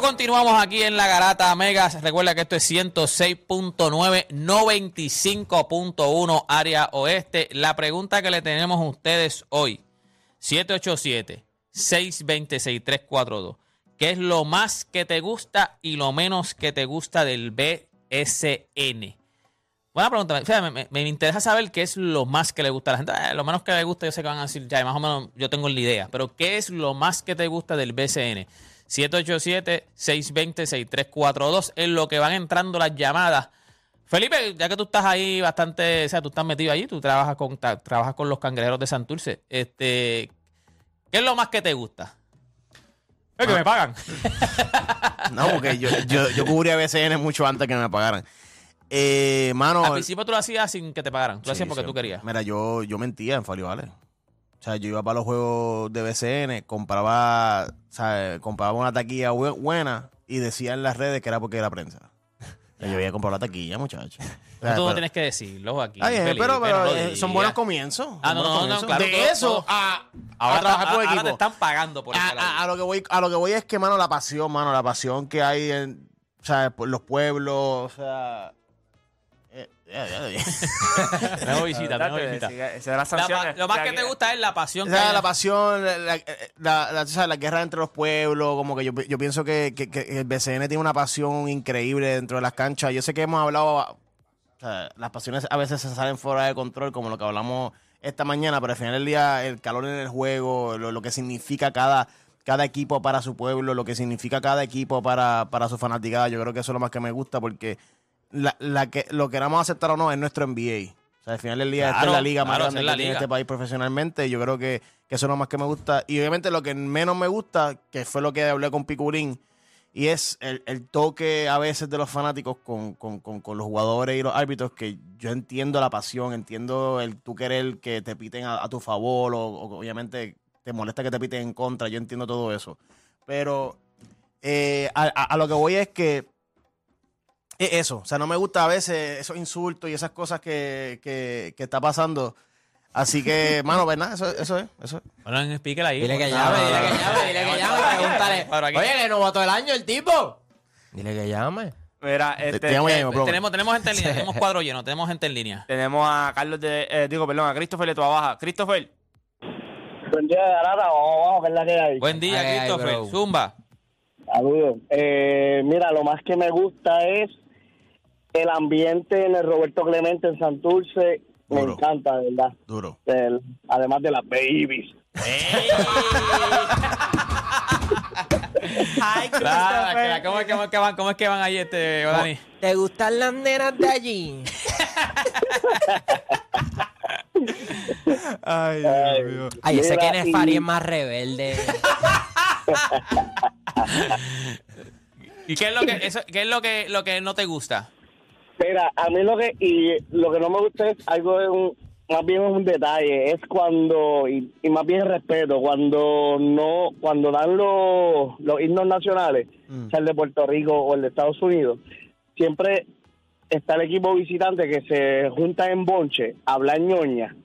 Continuamos aquí en la Garata Mega. Recuerda que esto es 106.9, 95.1 área oeste. La pregunta que le tenemos a ustedes hoy, 787-626-342. ¿Qué es lo más que te gusta y lo menos que te gusta del BSN? Buena pregunta. Fíjate, me, me interesa saber qué es lo más que le gusta a la gente. Eh, lo menos que le gusta, yo sé que van a decir, ya, más o menos yo tengo la idea. Pero ¿qué es lo más que te gusta del BCN? 787-620-6342 es lo que van entrando las llamadas. Felipe, ya que tú estás ahí bastante, o sea, tú estás metido allí, tú trabajas con, trabajas con los cangrejeros de Santurce. Este, ¿Qué es lo más que te gusta? Es que me pagan. No, porque yo, yo, yo cubrí a BCN mucho antes que me pagaran. Eh, mano. Al principio tú lo hacías sin que te pagaran. Tú lo Sí, hacías porque sí. tú querías. Mira, yo, yo mentía en Fali Vale. O sea, yo iba para los juegos de BCN, compraba, sea, compraba una taquilla bu- buena y decía en las redes que era porque era prensa. Yo había comprado la taquilla, muchachos. No, tú no tienes que decirlo aquí. Felipe, pero, pero, eh, son buenos comienzos. Ah, no, no, no, claro, De todo- eso todo- a, Ahora, a trabajar equipo. te están pagando por a, estar ahí. a- a lo que voy a lo que voy es que mano la pasión mano la pasión que hay en sea, por los pueblos o sea eh. Tenemos visita, tenemos visita. Esa es la La sanción. pa- lo más que te gusta es la pasión O que sea, hay. la pasión, la, la, la- la- o sea, la guerra entre los pueblos, como que yo, yo pienso que, que- que el BCN tiene una pasión increíble dentro de las canchas. Yo sé que hemos hablado, o sea, las pasiones a veces se salen fuera de control, como lo que hablamos esta mañana, pero al final del día el calor en el juego, lo, lo que significa cada, cada equipo para su pueblo, lo que significa cada equipo para, para su fanaticada, yo creo que eso es lo más que me gusta porque la, la que, lo queramos aceptar o no es nuestro NBA. O sea, al final del día esta Claro, es la liga más claro, grande esa es que tiene este país profesionalmente yo creo que, que eso es lo más que me gusta. Y obviamente lo que menos me gusta, que fue lo que hablé con Picurín, y es el, el toque a veces de los fanáticos con, con- con- con los jugadores y los árbitros, que yo entiendo la pasión, entiendo el tú querer que te piten a, a tu favor, o, o obviamente te molesta que te piten en contra, yo entiendo todo eso. Pero eh, a, a- a lo que voy es que es eso, o sea, no me gusta a veces esos insultos y esas cosas que, que, que está pasando. Así que, mano, ¿verdad? Eso, eso es, eso es. Bueno, explíquela ahí. Dile que No, llame, no, dile no, que no. llame, dile que llame, pregúntale. Oye, que novato del año el tipo. Dile que llame. Mira, Te, este, te llamo ya eh. Tenemos, tenemos gente en línea, tenemos cuadro lleno, tenemos gente en línea. tenemos a Carlos de. eh, digo, perdón, a Christopher de tu Baja. Christopher, Buen día, Garata. Vamos, vamos, que es la que hay. Buen día, Ay, Christopher. Zumba. Saludos. Eh, mira, lo más que me gusta es el ambiente en el Roberto Clemente en Santurce. Me encanta, de verdad. Duro. El- además de las babies. Ay, ¿cómo, es que- cómo es que van, ¿Cómo es que van ahí, este, Dani? ¿Te gustan las nenas de allí? Ay, Dios Ay, ese que y- Nefari es más rebelde. ¿Y qué es lo que, eso, qué es lo que, lo que no te gusta? Mira, a mí lo que y lo que no me gusta es algo de un más bien es un detalle, es cuando y, y más bien respeto cuando no cuando dan los los himnos nacionales, Mm. sea el de Puerto Rico o el de Estados Unidos, siempre está el equipo visitante que se junta en bonche, a hablar ñoña.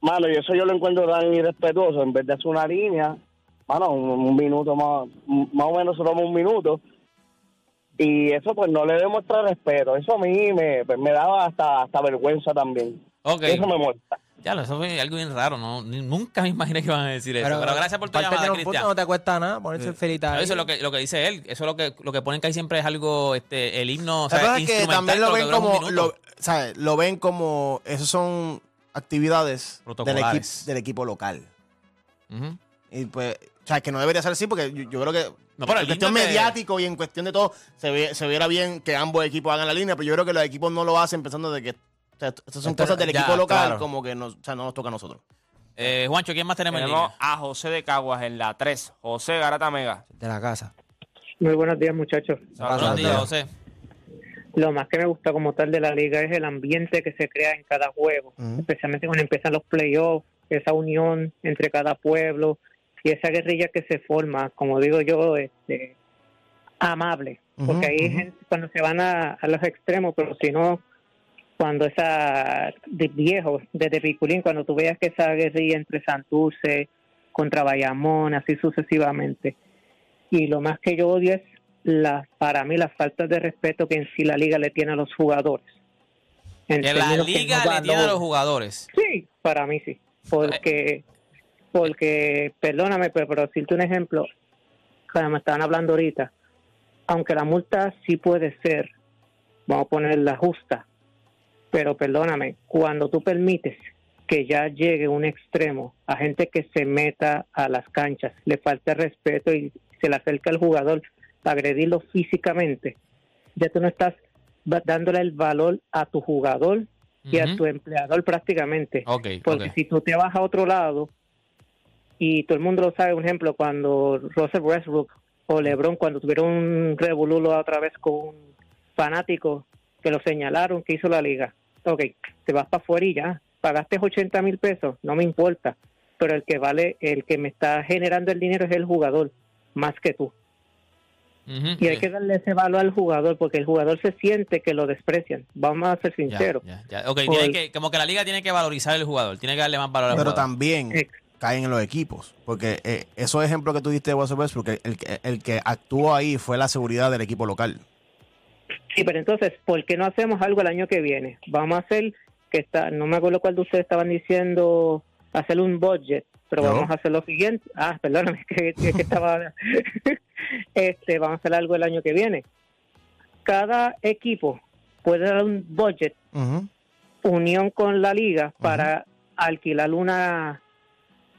Mano, y eso yo lo encuentro tan irrespetuoso, en vez de hacer una línea, mano, un, un minuto más, más o menos toma un minuto, y eso pues no le demuestra respeto. Eso a mí me, pues, me daba hasta, hasta vergüenza también. Ok. Eso me molesta. Ya, lo- eso fue algo bien raro, ¿no? Nunca me imaginé que iban a decir eso. Pero, gracias por tu llamada, punto, Cristian. No te cuesta nada ponerse felita Eso es lo que, lo que dice él. Eso es lo que, lo que ponen que ahí siempre es algo, este, el himno, o La sea, es que también lo ven como, lo, ¿sabes? lo ven como, esos son actividades del, equi- del equipo local. Y pues, o sea, que no debería ser así porque yo, yo creo que No, pero el en cuestión mediático y en cuestión de todo, se, ve, se viera bien que ambos equipos hagan la línea, pero yo creo que los equipos no lo hacen pensando de que o sea, estas son cosas del ya, equipo local claro. como que no, o sea, no nos toca a nosotros. Eh, Juancho, ¿quién más tenemos, en tenemos línea? a José de Caguas en la 3. José Garata Mega. De la casa. Muy buenos días, muchachos. Buenos días, José. Lo más que me gusta como tal de la liga es el ambiente que se crea en cada juego, especialmente cuando empiezan los playoffs, esa unión entre cada pueblo y esa guerrilla que se forma, como digo yo, este, amable, porque ahí ujú. gente cuando se van a, a los extremos, pero si no, cuando esa de viejo, desde Piculín, cuando tú veas que esa guerrilla entre Santurce contra Bayamón, así sucesivamente. Y lo más que yo odio es la, para mí las faltas de respeto que en sí la liga le tiene a los jugadores. En Que la liga no le tiene a los jugadores. Sí, para mí sí. Porque, porque perdóname, pero por decirte un ejemplo, como me estaban hablando ahorita, aunque la multa sí puede ser, vamos a ponerla justa, pero perdóname, cuando tú permites que ya llegue un extremo a gente que se meta a las canchas, le falta respeto y se le acerca al jugador para agredirlo físicamente, ya tú no estás dándole el valor a tu jugador y a tu empleador prácticamente. Porque si tú te vas a otro lado, y todo el mundo lo sabe, un ejemplo, cuando Russell Westbrook o LeBron, cuando tuvieron un revolú la otra vez con un fanático que lo señalaron, que hizo la liga. Ok, te vas para afuera y ya, pagaste 80 mil pesos, no me importa, pero el que vale, el que me está generando el dinero es el jugador, más que tú. Y hay que darle ese valor al jugador, porque el jugador se siente que lo desprecian. Vamos a ser sinceros. ya, ya. Ok, Por- tiene que, como que la liga tiene que valorizar al jugador, tiene que darle más valor al Pero jugador. también Ex- caen en los equipos. Porque eh, esos ejemplos que tú diste de Russell Westbrook, el, el que- el que actuó ahí fue la seguridad del equipo local. Sí, pero entonces, ¿por qué no hacemos algo el año que viene? Vamos a hacer que está, no me acuerdo cuál de ustedes estaban diciendo, hacer un budget, pero vamos a hacer lo siguiente. Ah, perdóname, que, que- que estaba. este, vamos a hacer algo el año que viene. Cada equipo puede dar un budget, unión con la liga, para alquilar una,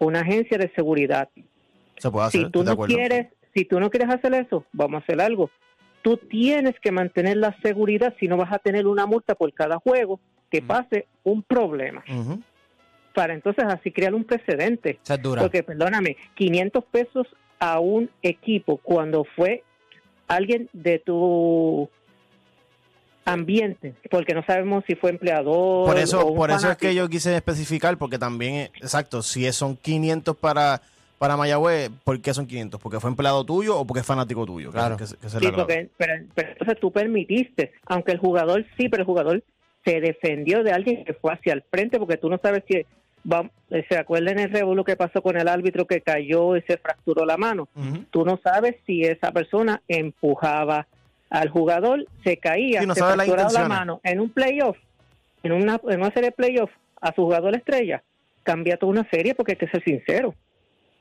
una agencia de seguridad. Se puede hacer. si tú no quieres, si tú no quieres hacer eso, vamos a hacer algo. Tú tienes que mantener la seguridad si no vas a tener una multa por cada juego que pase un problema. Para entonces así crear un precedente. Esa es dura. Porque, perdóname, 500 pesos a un equipo cuando fue alguien de tu ambiente, porque no sabemos si fue empleador. Por o eso, un por eso es que yo quise especificar, porque también, exacto, si son 500 para, para Mayagüez, ¿por qué son 500? ¿Porque fue empleado tuyo o porque es fanático tuyo? Claro. que- que la Sí, porque, pero, pero entonces tú permitiste, aunque el jugador sí, pero el jugador se defendió de alguien que fue hacia el frente, porque tú no sabes si va, se acuerdan el revuelo que pasó con el árbitro que cayó y se fracturó la mano. Ujú. Tú no sabes si esa persona empujaba al jugador, se caía, Sí, no se fracturaba la mano en un playoff, en una, en una serie de playoff, a su jugador estrella, cambia toda una serie porque hay que ser sincero.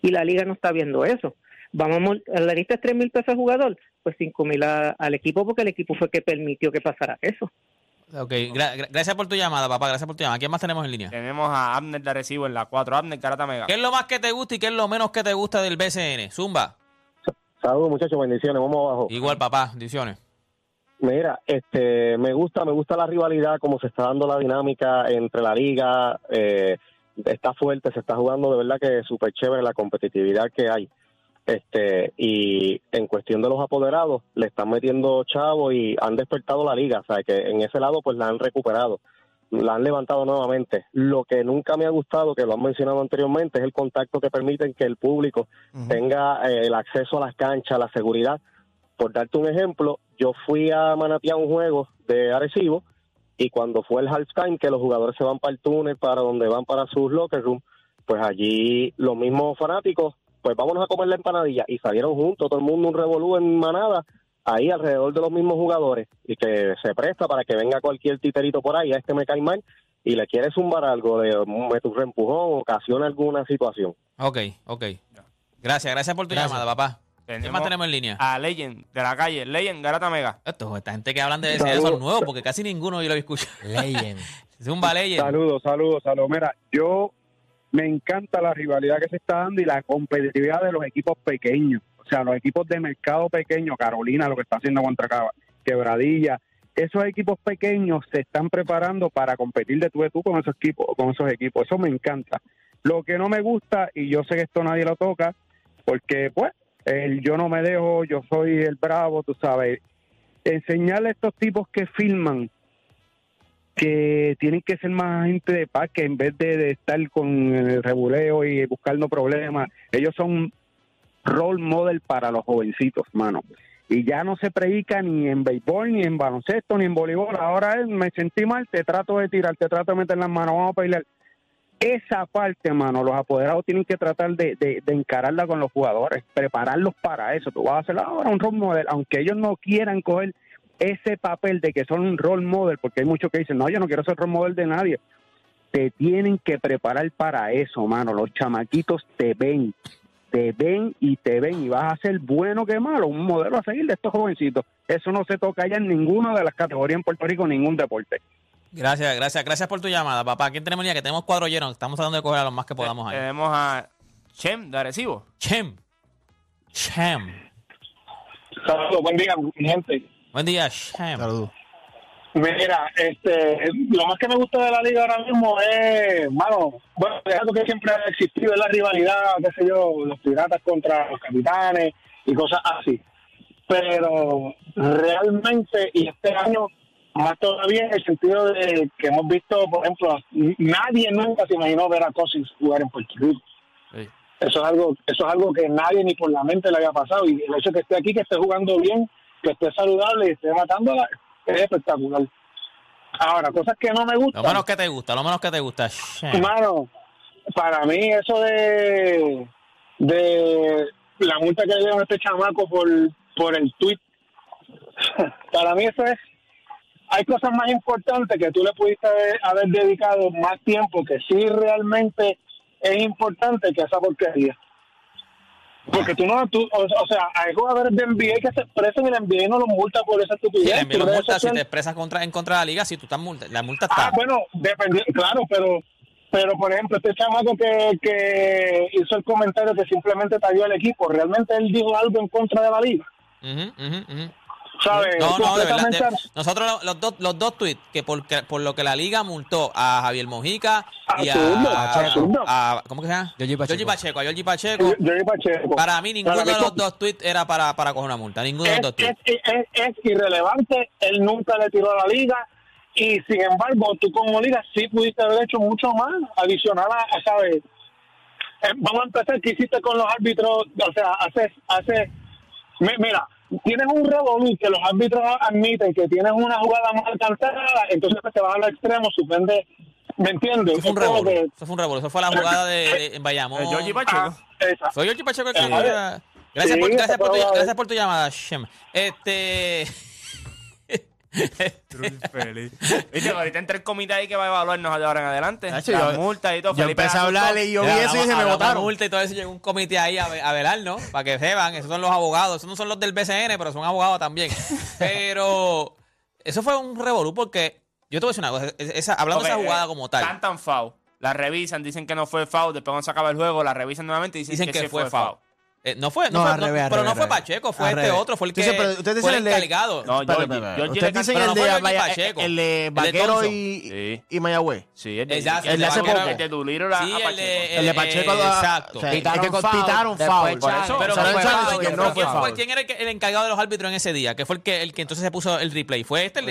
Y la liga no está viendo eso. Vamos a mol- le diste 3 mil pesos al jugador, pues 5 mil al equipo porque el equipo fue que permitió que pasara eso. Ok, gra- gra- gracias por tu llamada, papá, gracias por tu llamada. ¿Quién más tenemos en línea? Tenemos a Abner de Recibo en la 4. Abner Garata Mega. ¿Qué es lo más que te gusta y qué es lo menos que te gusta del BCN? Zumba. Saludos muchachos, bendiciones, vamos abajo. Igual, papá, bendiciones. Mira, este, me gusta, me gusta la rivalidad, como se está dando la dinámica entre la liga, eh, está fuerte, se está jugando de verdad que es súper chévere la competitividad que hay. Este, y en cuestión de los apoderados, le están metiendo chavo y han despertado la liga, o sea, que en ese lado pues la han recuperado, la han levantado nuevamente. Lo que nunca me ha gustado, que lo han mencionado anteriormente, es el contacto que permiten que el público tenga eh, el acceso a las canchas, la seguridad. Por darte un ejemplo, yo fui a Manatí a un juego de Arecibo y cuando fue el halftime, que los jugadores se van para el túnel, para donde van para sus locker room, pues allí los mismos fanáticos, pues vámonos a comer la empanadilla y salieron juntos, todo el mundo un revolú en manada, ahí alrededor de los mismos jugadores y que se presta para que venga cualquier titerito por ahí, a este me cae mal y le quiere zumbar algo de me tu reempujón, ocasiona alguna situación. Ok, ok. Gracias, gracias por tu Gracias. llamada, papá. ¿Quién más Tenemos en línea? a Legend de la calle. Legend Garata Mega. Esto, esta gente que hablan de BCN son nuevos porque casi ninguno yo lo he escuchado. Legend. Zumba Legend. Saludos, saludos, saludos. Mira, yo me encanta la rivalidad que se está dando y la competitividad de los equipos pequeños. O sea, los equipos de mercado pequeño, Carolina, lo que está haciendo contra Quebradilla. Esos equipos pequeños se están preparando para competir de tú a tú con esos equipos, con esos equipos. Eso me encanta. Lo que no me gusta, y yo sé que esto nadie lo toca, porque pues el yo no me dejo, yo soy el bravo, tú sabes. Enseñarle a estos tipos que filman que tienen que ser más gente de paz, que en vez de, de estar con el rebuleo y buscando problemas, ellos son role model para los jovencitos, mano. Y ya no se predica ni en béisbol, ni en baloncesto, ni en voleibol. Ahora es, me sentí mal, te trato de tirar, te trato de meter las manos, vamos a pelear. Esa parte, mano, los apoderados tienen que tratar de, de- de encararla con los jugadores, prepararlos para eso. Tú vas a hacer ahora un role model, aunque ellos no quieran coger ese papel de que son un role model, porque hay muchos que dicen, no, yo no quiero ser role model de nadie. Te tienen que preparar para eso, mano. Los chamaquitos te ven, te ven y te ven y vas a ser bueno que malo, un modelo a seguir de estos jovencitos. Eso no se toca ya en ninguna de las categorías en Puerto Rico, ningún deporte. Gracias, gracias, gracias por tu llamada, papá. ¿Quién tenemos ya? Que tenemos cuadro lleno. Estamos tratando de coger a los más que podamos ahí. Tenemos a Chem de Arecibo. Chem. Chem. Saludos, buen día, mi gente. Buen día, Chem. Saludos. Mira, este, lo más que me gusta de la liga ahora mismo es, mano, bueno, es algo que siempre ha existido, la rivalidad, qué sé yo, los piratas contra los capitanes y cosas así. Pero realmente, y este año más todavía en el sentido de que hemos visto, por ejemplo, nadie nunca se imaginó ver a Cousins jugar en Puerto Rico. Sí. Eso es algo, eso es algo que nadie ni por la mente le había pasado. Y el hecho de que esté aquí, que esté jugando bien, que esté saludable y esté matándola, es espectacular. Ahora, cosas que no me Lo gustan. menos que te gusta, lo menos que te gusta. Mano, para mí eso de de la multa que le dieron a este chamaco por, por el tweet, para mí eso es, hay cosas más importantes que tú le pudiste haber, haber dedicado más tiempo, que sí realmente es importante que esa porquería. Porque tú no, tú, o, o sea, hay jugadores de NBA que se expresan y el NBA no los multa por esa Sí, estupidez. Tus los redes multas si te expresas contra, en contra de la liga, si tú estás multa, la multa Ah, está. bueno, dependiendo, claro, pero pero por ejemplo, este chamaco que, que hizo el comentario que simplemente talló al equipo, ¿realmente él dijo algo en contra de la liga? Ujú, ujú, ujú. ¿Sabes? No, no, de verdad. De- nosotros lo- los, dos, los dos tweets que por, que por lo que la liga multó a Javier Mojica y a, Absurdo, a- ¿cómo que se llama? Georgie Pacheco. Pacheco. A Pacheco. Para mí ninguno Para de los dos tweets era para, para coger una multa. Ninguno de los dos tweets. es, es, es irrelevante, él nunca le tiró a la liga y sin embargo tú como liga sí pudiste haber hecho mucho más adicional a, a, ¿sabes? Eh, vamos a empezar, ¿qué hiciste con los árbitros? O sea, hace, hace mi- mira, tienes un revolú que los árbitros admiten que tienes una jugada mal cantada, entonces pues, te vas al extremo, suspende, ¿me entiendes? Eso fue un revolú. que- Eso fue un revolú. Eso fue la jugada de, de- en Bayamón. Eh, Georgie Pacheco. Ah, esa. Fue Georgie Pacheco el que Eh, Gracias, sí, por, gracias, esa por tu, gracias por tu llamada, Shem. Este. Viste, ahorita entra el comité ahí que va a evaluarnos de ahora en adelante. Nacho, las yo- multas y todo. Yo Felipe empecé a hablarle y yo vi eso y se me votaron. multa y todo eso. Llegó un comité ahí a, a velar, ¿no? Para que sepan. Esos son los abogados. Esos no son los del BCN, pero son abogados también. Pero eso fue un revolú porque yo te voy a decir una cosa. es- esa- hablando de esa eh, jugada como tal, Cantan foul. La revisan, dicen que no fue foul. Después cuando se acaba el juego, la revisan nuevamente y dicen, dicen que, sí fue foul. Eh, no fue, no, No, fue, al no, revés, al pero revés, no fue. Pacheco, fue este revés. otro, fue el que ustedes fue el encargado. No, Georgie- Georgie Ustedes dicen Pero el no de, Georgie Pacheco. el de Vaquero y, Sí. y Mayagüez. Sí, el de, Exacto, el de hace poco. El de a- Sí, el Pacheco. de, El de Pacheco. exacto. o sea, Pitaron es que foul, pitaron foul. Por eso, Pero ¿quién era el, encargado de los árbitros en ese día? Que fue el que, el que entonces se puso el replay. ¿Fue este? El,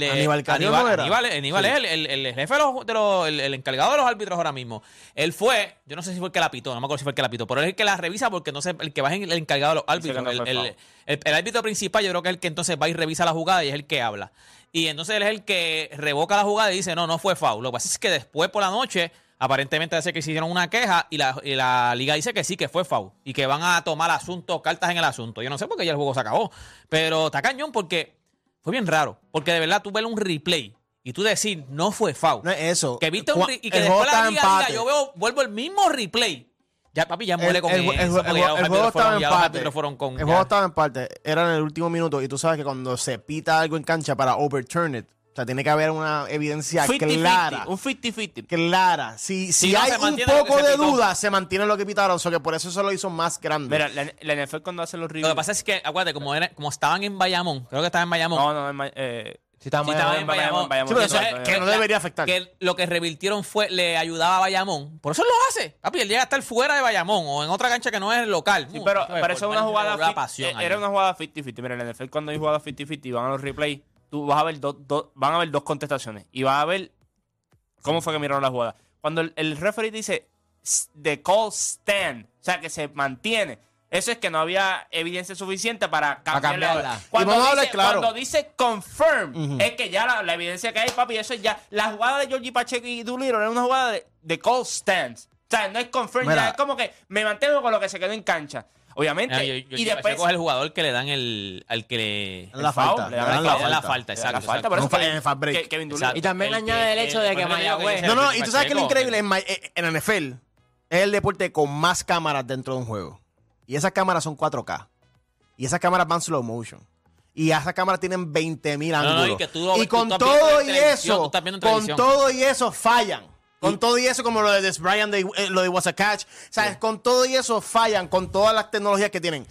de- Aníbal. Aníbal, es el, jefe de los, el, encargado de los árbitros ahora mismo. Él fue, yo no sé si fue el que la pitó, no me acuerdo si fue el que la pitó, pero él es el que la revisa porque no el que va es el encargado de los árbitros. El, fue el- foul. el- el árbitro principal yo creo que es el que entonces va y revisa la jugada y es el que habla. Y entonces él es el que revoca la jugada y dice, no, no fue foul. Lo que pasa es que después por la noche, aparentemente hace que se hicieron una queja y la, y la liga dice que sí, que fue foul. Y que van a tomar asuntos, cartas en el asunto. Yo no sé por qué ya el juego se acabó. Pero está cañón porque fue bien raro. Porque de verdad tú ves un replay y tú decir, no fue foul. No es eso. que viste un y que después la liga diga, yo veo, vuelvo el mismo replay. Ya, papi, ya muere El- con el- eso. el- el- porque el- ya los el juego estaba en fueron con. El ya. juego estaba en parte. Era en el último minuto. Y tú sabes que cuando se pita algo en cancha para overturn it, o sea, tiene que haber una evidencia 50-50, clara. Un 50-50. Clara. Si, si no, hay un lo poco de duda, se mantiene lo que pitaron. O sea, que por eso se lo hizo más grande. Mira, la, la NFL cuando hace los Lo reviews. que pasa es que, acuérdate, como, era, como estaban en Bayamón, creo que estaban en Bayamón. No, no, ma- eh, Si estaba en Bayamón, Sí, pero eso es que no debería afectar. Que lo que revirtieron fue, le ayudaba a Bayamón. Por eso lo hace. Papi, él llega a estar fuera de Bayamón o en otra cancha que no es local. Sí, pero, pero eso es por una jugada. fit- eh, era una jugada 50-50. Mira, en el NFL, cuando hay jugadas 50-50 y van a los replays, tú vas a ver dos, dos- van a ver dos contestaciones. Y vas a ver cómo fue que miraron la jugada. Cuando el, el referee dice s- the call stand, o sea, que se mantiene. Eso es que no había evidencia suficiente para cambiarla. cambiarla. Cuando, Y vamos a hablar dice, claro. cuando dice confirm, es que ya la, la evidencia que hay, papi, eso es ya. La jugada de Georgie Pacheco y Doolittle era una jugada de, de call stands. O sea, no es confirm, Mira. ya es como que me mantengo con lo que se quedó en cancha. Obviamente. Yo- yo- y yo- después. Es el jugador que le dan el. al que le. La falta. le Le dan la la le la falta. Le la exacto. falta, por eso el. Exacto. Y también El añade el hecho de que Mayagüez- No, no, y tú sabes que lo increíble en, Ma- eh, en NFL es el deporte con más cámaras dentro de un juego. Y esas cámaras son 4K. Y esas cámaras van slow motion. Y esas cámaras tienen 20.000 no, ángulos. y que tú lo- y tú con todo y eso, con todo y eso fallan. Con todo y eso, como lo de Des Bryant, de, eh, lo de Was a Catch. ¿Sabes? Con todo y eso fallan, con todas las tecnologías que tienen.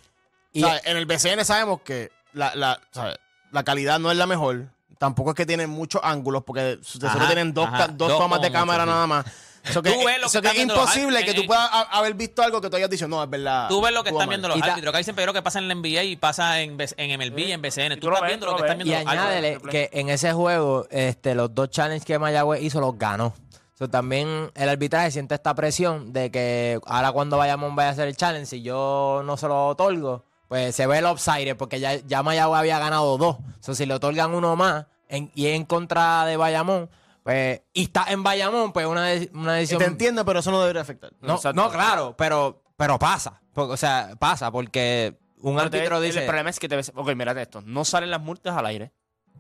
Y- ¿Sabes? En el BCN sabemos que la, la, ¿sabes? la calidad no es la mejor. Tampoco es que tienen muchos ángulos, porque de Ajá, tienen dos, ajá, dos dos tomas de cámara mucho, nada más. Eso que, Tú ves lo eso que que están es viendo los imposible que en- tú puedas haber visto algo que tú hayas dicho, no, es verdad. Tú ves lo que están mal". viendo los árbitros. Acá dicen pero que pasa en la NBA y pasa en, B- en MLB y en BCN. Tú tú estás ves, viendo lo lo que están ves. Y viendo los árbitros. añádele que en ese juego, este, los dos challenges que Mayagüez hizo los ganó. So, también el arbitraje siente esta presión de que ahora cuando Bayamón vaya a hacer el challenge, si yo no se lo otorgo, pues se ve el offside porque ya, ya Mayagüez había ganado dos. So, si le otorgan uno más en- y es en contra de Bayamón, pues, y está en Bayamón, pues una, una decisión... Te entiendo, pero eso no debería afectar. No, no, claro, pero, pero pasa. Porque, o sea, pasa porque un Pero árbitro dice... El problema es que te ves. Ok, mírate esto. No salen las multas al aire.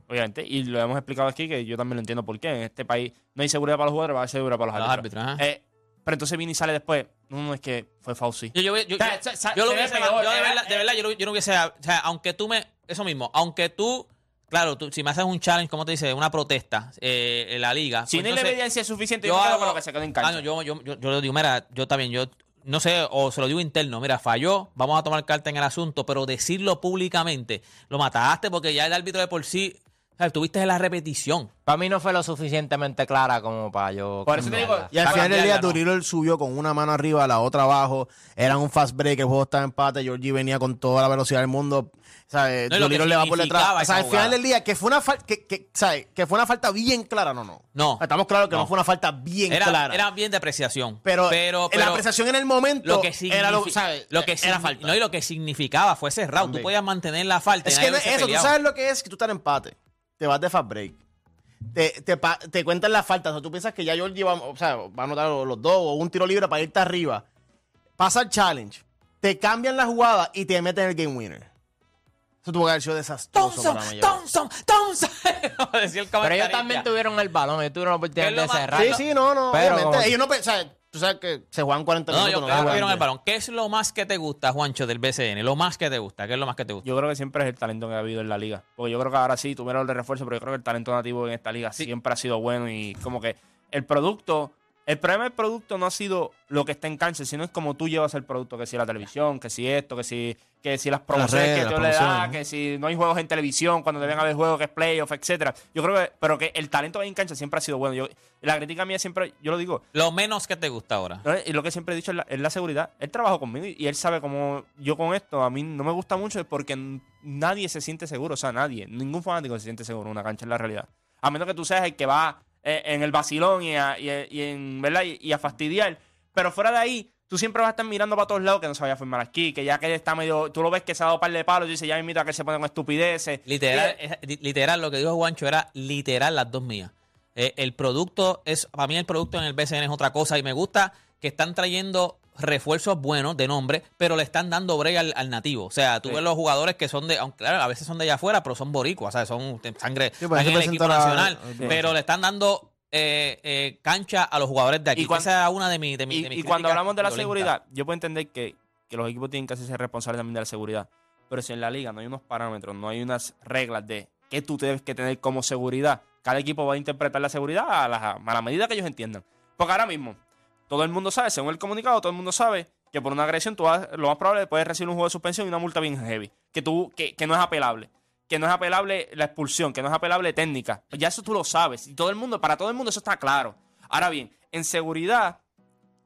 Obviamente. Y lo hemos explicado aquí que yo también lo entiendo por qué. En este país no hay seguridad para los jugadores, va a haber seguridad para los, Los árbitros. Eh, pero entonces viene y sale después. No, no, es que fue Fauci. Yo, yo, lo hubiese, de verdad, eh. yo no hubiese, o sea, aunque tú me, eso mismo, aunque tú, claro, tú, si me haces un challenge, ¿cómo te dice? Una protesta eh, en la liga. Si pues no hay la entonces, evidencia suficiente, yo, me quedo con lo que se quedó en cancha. Ah, no, yo, yo, yo, yo le digo, mira, yo también, yo no sé, o se lo digo interno, mira, falló, vamos a tomar carta en el asunto, pero decirlo públicamente, lo mataste porque ya el árbitro de por sí, o sea, tuviste la repetición. Para mí no fue lo suficientemente clara como para yo... Por eso te digo, cambiarla. Y al Para final del día, cambiarla, ¿no? Durilo subió con una mano arriba, la otra abajo. Era un fast break, el juego estaba en empate. Georgie venía con toda la velocidad del mundo. ¿sabes? No, y lo que Durilo le va por detrás. significaba O sea, esa al final jugada. del día, que fue una falta, que, que, ¿sabes? que fue una falta bien clara, no, no. No. Estamos claros que no, No. fue una falta bien Era, clara. era bien de apreciación. pero, pero, la apreciación en el momento lo que era lo, signifi- ¿sabes? lo que era signi- falta. No, y lo que significaba fue cerrado. Tú También. podías mantener la falta. y Es nadie que no es hubiese eso, tú peleado. sabes lo que es que tú estás en empate. Te vas de fast break. Te, te, te cuentan las faltas. O sea, tú piensas que ya Georgie va, o sea, va a anotar los dos o un tiro libre para irte arriba. Pasa el challenge. Te cambian la jugada y te meten el game winner. Eso tuvo que haber sido desastroso Thompson, para. Thompson, Thompson. Decía el Pero ellos también tuvieron el balón, ellos tuvieron la oportunidad ¿Qué es lo de cerrar. Sí, sí, no, no. Pero obviamente. Ellos no pensaban. Tú sabes que se juegan 40 No, minutos. yo no creo que juegan vieron el balón. ¿Qué es lo más que te gusta, Juancho, del BCN? Lo más que te gusta. ¿Qué es lo más que te gusta? Yo creo que siempre es el talento que ha habido en la liga. Porque yo creo que ahora sí tuvieron el de refuerzo, pero yo creo que el talento nativo en esta liga siempre ha sido bueno y como que el producto, el problema del producto no ha sido lo que está en cancha, sino es como tú llevas el producto, que si la televisión, que si esto, que si, que si las promociones redes, que tú le das, que si no hay juegos en televisión, cuando deben haber juegos que es playoff, etcétera. Yo creo que, pero que el talento ahí en cancha siempre ha sido bueno. Yo, la crítica mía siempre, yo lo digo, Lo menos que te gusta ahora. ¿no? Y lo que siempre he dicho es la, es la seguridad. Él trabajó conmigo y, y él sabe cómo yo con esto, a mí no me gusta mucho es porque nadie se siente seguro. O sea, nadie, ningún fanático se siente seguro en una cancha en la realidad. A menos que tú seas el que va en el vacilón y a, y, y en, ¿verdad? Y, y a fastidiar. Pero fuera de ahí, tú siempre vas a estar mirando para todos lados que no se vaya a firmar aquí, que ya que él está medio. Tú lo ves que se ha dado un par de palos y dice, ya me invita a que se pone con estupideces. Literal, es- literal, lo que dijo Juancho era literal las dos mías. Eh, el producto es, para mí el producto en el BCN es otra cosa y me gusta que están trayendo refuerzos buenos de nombre, pero le están dando break al, al nativo. O sea, tú Sí. ves los jugadores que son de, aunque claro, a veces son de allá afuera, pero son boricuas, o sea, son sangre, Sí, pues hay están que en el equipo nacional, Sí. pero le están dando eh, eh, cancha a los jugadores de aquí. Y cuan- Esa es una de mis de Y, de mis y cuando hablamos de la seguridad, yo puedo entender que, que los equipos tienen que hacerse responsables también de la seguridad. Pero si en la liga no hay unos parámetros, no hay unas reglas de qué tú debes que tener como seguridad, cada equipo va a interpretar la seguridad a la, a la medida que ellos entiendan. Porque ahora mismo, todo el mundo sabe, según el comunicado, todo el mundo sabe que por una agresión tú vas- lo más probable es que puedes recibir un juego de suspensión y una multa bien heavy, que, tú, que, que no es apelable. que no es apelable la expulsión, que no es apelable técnica. Ya eso tú lo sabes. Y todo el mundo, para todo el mundo eso está claro. Ahora bien, en seguridad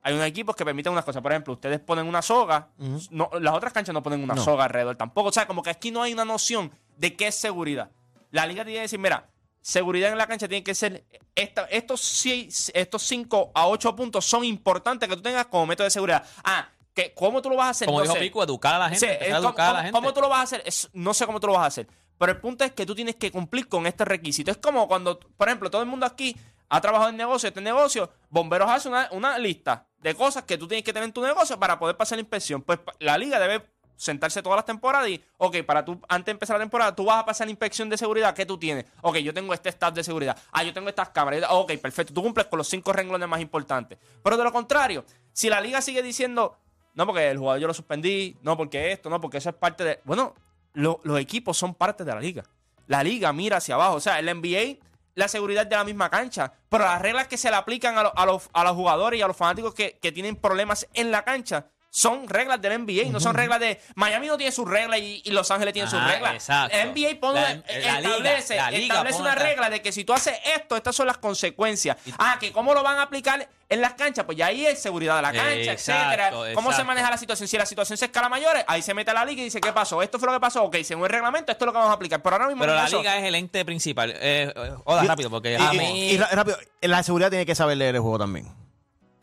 hay unos equipos que permiten unas cosas. Por ejemplo, ustedes ponen una soga, no, las otras canchas no ponen una No. soga alrededor tampoco. O sea, como que aquí no hay una noción de qué es seguridad. La liga tiene que decir, mira, seguridad en la cancha tiene que ser esta- estos, seis- estos 5 a 8 puntos son importantes que tú tengas como método de seguridad. Ah, que, ¿cómo tú lo vas a hacer? Como No dijo sé. Pico, educar a la gente. Sí, es a educar a la gente. ¿Cómo tú lo vas a hacer? Es- no sé cómo tú lo vas a hacer. Pero el punto es que tú tienes que cumplir con este requisito. Es como cuando, por ejemplo, todo el mundo aquí ha trabajado en negocio. Este negocio, Bomberos hace una, una lista de cosas que tú tienes que tener en tu negocio para poder pasar la inspección. Pues la liga debe sentarse todas las temporadas y, ok, para tú, antes de empezar la temporada, tú vas a pasar la inspección de seguridad que tú tienes. Ok, yo tengo este staff de seguridad. Ah, yo tengo estas cámaras. Ok, perfecto. Tú cumples con los cinco renglones más importantes. Pero de lo contrario, si la liga sigue diciendo, no, porque el jugador yo lo suspendí, no, porque esto, no, porque eso es parte de. Bueno, lo- los equipos son parte de la liga. La liga mira hacia abajo. O sea, el NBA, la seguridad de la misma cancha. Pero las reglas que se le aplican a, lo- a los, a los jugadores y a los fanáticos que, que tienen problemas en la cancha son reglas del NBA, no son reglas de. Miami no tiene sus reglas y, y Los Ángeles tiene sus reglas. exacto. El NBA pone, La- eh, la establece, la liga establece una regla de que si tú haces esto, estas son las consecuencias. Ah, que cómo lo van a aplicar en las canchas, pues ya ahí es seguridad de la cancha, Exacto, etcétera. ¿Cómo se maneja la situación? Si la situación se escala a mayores, ahí se mete la liga y dice, ¿qué pasó? Esto fue lo que pasó. Ok, según el reglamento, esto es lo que vamos a aplicar. Pero ahora mismo Pero la liga es el ente principal. Eh, eh, Oda, Y- rápido, porque Y, ya y- rápido, la seguridad tiene que saber leer el juego también.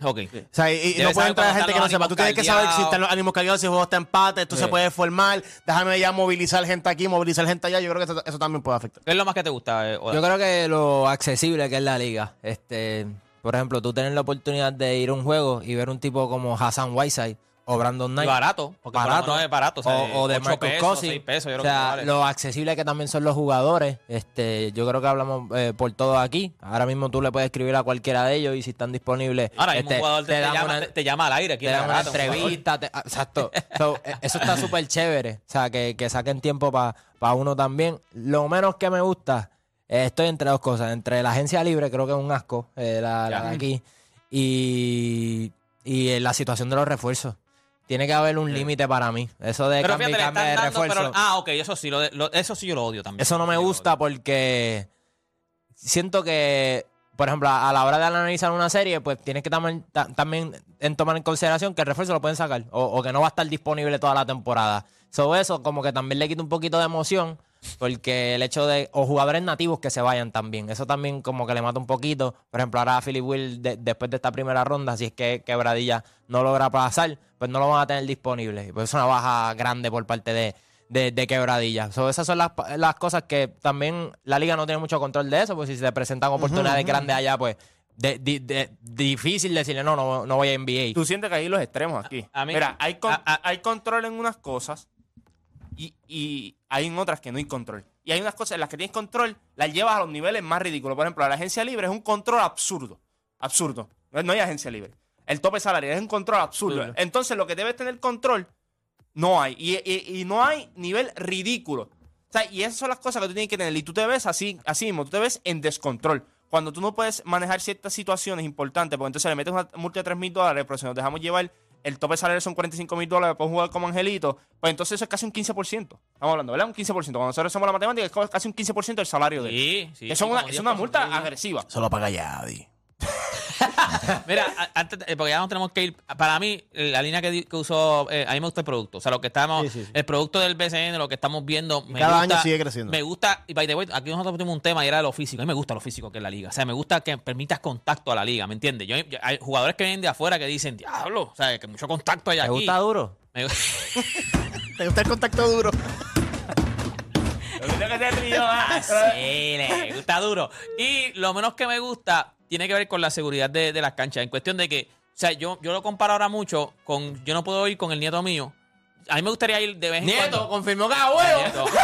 Ok. O sea, y, no puede entrar gente que no sepa. Tú tienes que saber si están los ánimos cargados, si el juego está empate, esto Sí. se puede formar. Déjame ya movilizar gente aquí, movilizar gente allá. Yo creo que eso, eso también puede afectar. ¿Qué es lo más que te gusta, eh? Yo creo que lo accesible que es la liga. Este, por ejemplo, tú tener la oportunidad de ir a un juego y ver un tipo como Hassan Whiteside o Brandon Y Knight. barato, porque por lo barato. es barato. O, sea, o, o de Marcus Cousins. pesos, o sea, vale. lo accesible que también son los jugadores. Este, yo creo que hablamos eh, por todos aquí. Ahora mismo tú le puedes escribir a cualquiera de ellos y si están disponibles, Ahora mismo este, un jugador te, te dan llama, una- te, te llama al aire. te dan una barato, entrevista. te- ah, exacto. So, eh, eso está súper chévere. O sea, que, que saquen tiempo para uno también. Lo menos que me gusta, eh, estoy entre dos cosas. Entre la agencia libre, creo que es un asco, eh, la, la de aquí, y, y la situación de los refuerzos. Tiene que haber un límite para mí. Eso de Pero cambio y fíjate, le cambio de están dando, refuerzo. pero, ah, ok, eso sí, lo, de- lo- eso sí yo lo odio también. Eso no me Yo lo gusta odio. porque siento que, por ejemplo, a la hora de analizar una serie, pues tienes que también, ta- también en tomar en consideración que el refuerzo lo pueden sacar o, o que no va a estar disponible toda la temporada. Sobre eso, como que también le quita un poquito de emoción porque el hecho de, o jugadores nativos que se vayan también, eso también como que le mata un poquito. Por ejemplo, ahora a Philip Will, de- después de esta primera ronda, si es que Quebradilla no logra pasar, pues no lo van a tener disponible. Pues es una baja grande por parte de, de, de quebradilla. So, esas son las, las cosas que también la liga no tiene mucho control de eso, pues si se presentan oportunidades grandes allá, pues de- de- de- difícil decirle no, no, no voy a NBA. Tú sientes que hay los extremos aquí. A mí- Mira, hay, con- a- a- hay control en unas cosas y, y hay en otras que no hay control. Y hay unas cosas en las que tienes control, las llevas a los niveles más ridículos. Por ejemplo, la agencia libre es un control absurdo. Absurdo. No hay agencia libre. El tope salarial es un control absurdo. Entonces, lo que debes tener control, no hay. Y, y- y no hay nivel ridículo. O sea, y esas son las cosas que tú tienes que tener. Y tú te ves así, así mismo, tú te ves en descontrol. Cuando tú no puedes manejar ciertas situaciones importantes, porque entonces le metes una multa de 3 mil dólares, pero si nos dejamos llevar, el tope salario son 45 mil dólares para jugar como angelito, pues entonces eso es casi un 15%. Estamos hablando, ¿verdad? Un 15%. Cuando nosotros hacemos la matemática, es casi un 15% del salario de él. Sí, sí. Eso es una, es una 10%, multa sí. agresiva. Solo paga ya, Adi. Mira, antes, de- porque ya no tenemos que ir. Para mí, la línea que, que usó, eh, a mí me gusta el producto. O sea, lo que estamos, Sí, sí, sí. el producto del BCN, lo que estamos viendo. Me cada gusta, año sigue creciendo. Me gusta, y by the way, aquí nosotros tuvimos un tema y era lo físico. A mí me gusta lo físico que es la liga. O sea, me gusta que permitas contacto a la liga, ¿me entiendes? Yo, yo- hay jugadores que vienen de afuera que dicen, diablo, o sea, que mucho contacto hay ¿Te aquí. gusta duro? Me- ¿Te gusta el contacto duro? Sí, le gusta duro. Y lo menos que me gusta tiene que ver con la seguridad de, de las canchas. En cuestión de que, o sea, yo, yo lo comparo ahora mucho con. Yo no puedo ir con el nieto mío. A mí me gustaría ir de vez en Nieto, cuando. confirmó que a huevo. Nieto.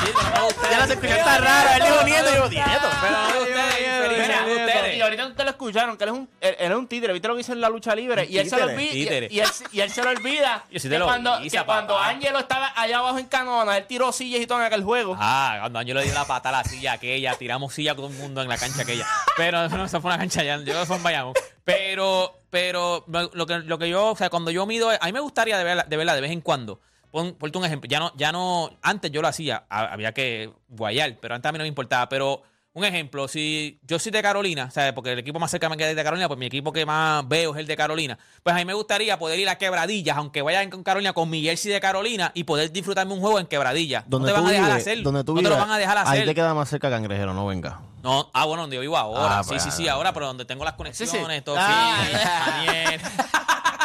Sí, pero no ustedes. Ya la se escuchó está raro. Él dijo nieto yo, nieto. Pero no ustedes, infelices, Mira, no ustedes. y ahorita ustedes lo escucharon, que él es un, él, él es un títere, ¿viste lo que hizo en la lucha libre? Y él se lo olvida, y, y él, y él se lo olvida Yo sí te que lo cuando, que. Angelo estaba allá abajo en Canona, él tiró sillas y todo en aquel juego. Ah, cuando yo le di la pata a la silla aquella, tiramos silla con todo el mundo en la cancha aquella. Pero no, eso fue una cancha allá, yo creo que fue en Bayamón. Pero, pero lo que, lo que yo, o sea, cuando yo mido, a mí me gustaría de verla, de verla de vez en cuando. pon, ponte un ejemplo. Ya no, ya no, antes yo lo hacía, ha- había que guayar, pero antes a mí no me importaba. Pero un ejemplo, si yo soy de Carolina, ¿sabes? Porque el equipo más cerca me queda de Carolina, pues mi equipo que más veo es el de Carolina. Pues a mí me gustaría poder ir a Quebradillas, aunque vaya en Carolina con mi jersey de Carolina y poder disfrutarme un juego en Quebradillas. No Donde te van a dejar hacer. donde tú no te lo van a dejar Ahí hacer. te queda más cerca Cangrejero, no venga. No, ah, bueno, donde yo vivo ahora. Ah, sí, pues, sí, sí, ah. ahora, pero donde tengo las conexiones, todo Ah. sí, Daniel.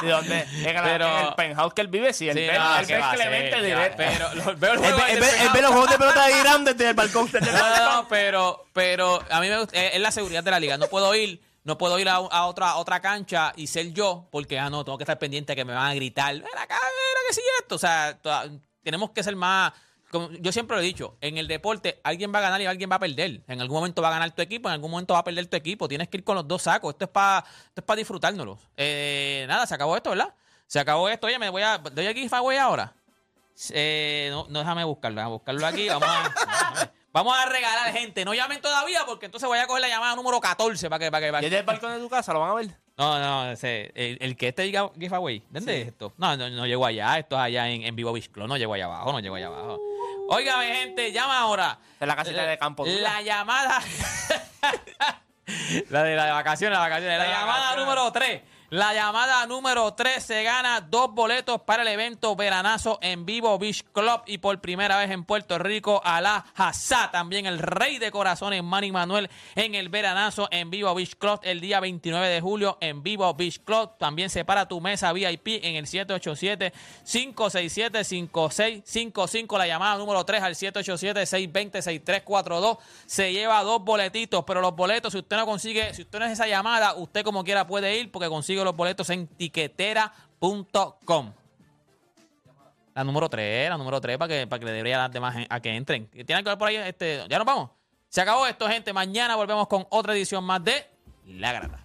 ¿De dónde? En, el- Pero- en el penthouse que él vive, sí. Él Sí, ve, no, él ¿qué ve Clemente directo. Pero lo- veo el Él él ve- el él ve pegado. los juegos de pelota de Irán desde el balcón. desde el No, balcón. no, pero, pero a mí me gusta, es, es la seguridad de la liga. No puedo ir, no puedo ir a, a otra, a otra cancha y ser yo, porque ah, no, tengo que estar pendiente que me van a gritar, ven acá, mira que sí esto. O sea, to- tenemos que ser más. Como yo siempre lo he dicho, en el deporte alguien va a ganar y alguien va a perder. En algún momento va a ganar tu equipo, en algún momento va a perder tu equipo. Tienes que ir con los dos sacos. Esto es para esto es para disfrutárnoslo. Eh, nada, se acabó esto, ¿verdad? Se acabó esto. Oye, me voy a. ¿Doy aquí giveaway ahora? Eh, no, no, déjame buscarlo, déjame buscarlo aquí. Vamos a, vamos a regalar gente. No llamen todavía porque entonces voy a coger la llamada número 14 para que. Para que, para que- ¿Desde el balcón de tu casa lo van a ver? No, no, ese, el, el que este diga giveaway. ¿Dónde es esto? No, no, no llegó allá. Esto es allá en, en Vivo Club. No llegó allá abajo, no llegó allá abajo. Óigame, gente, llama ahora. En la casita de campo. dura. La llamada. la de la de vacaciones, la vacaciones. La La llamada vacaciones. número 3. La llamada número 3 se gana dos boletos para el evento Veranazo en Vivo Beach Club y por primera vez en Puerto Rico a la Hazá, también el rey de corazones Manny Manuel en el Veranazo en Vivo Beach Club el día 29 de julio en Vivo Beach Club. También separa tu mesa VIP en el 787-567-5655. La llamada número 3 al 787-620-6342. Se lleva dos boletitos, pero los boletos, si usted no consigue, si usted no es esa llamada, usted como quiera puede ir porque consigue los boletos en tiquetera.com. La número 3, la número 3 para que, para que le debería dar demás a que entren. ¿Tienen que ver por ahí? Este, ya nos vamos. Se acabó esto, gente. Mañana volvemos con otra edición más de La Grata.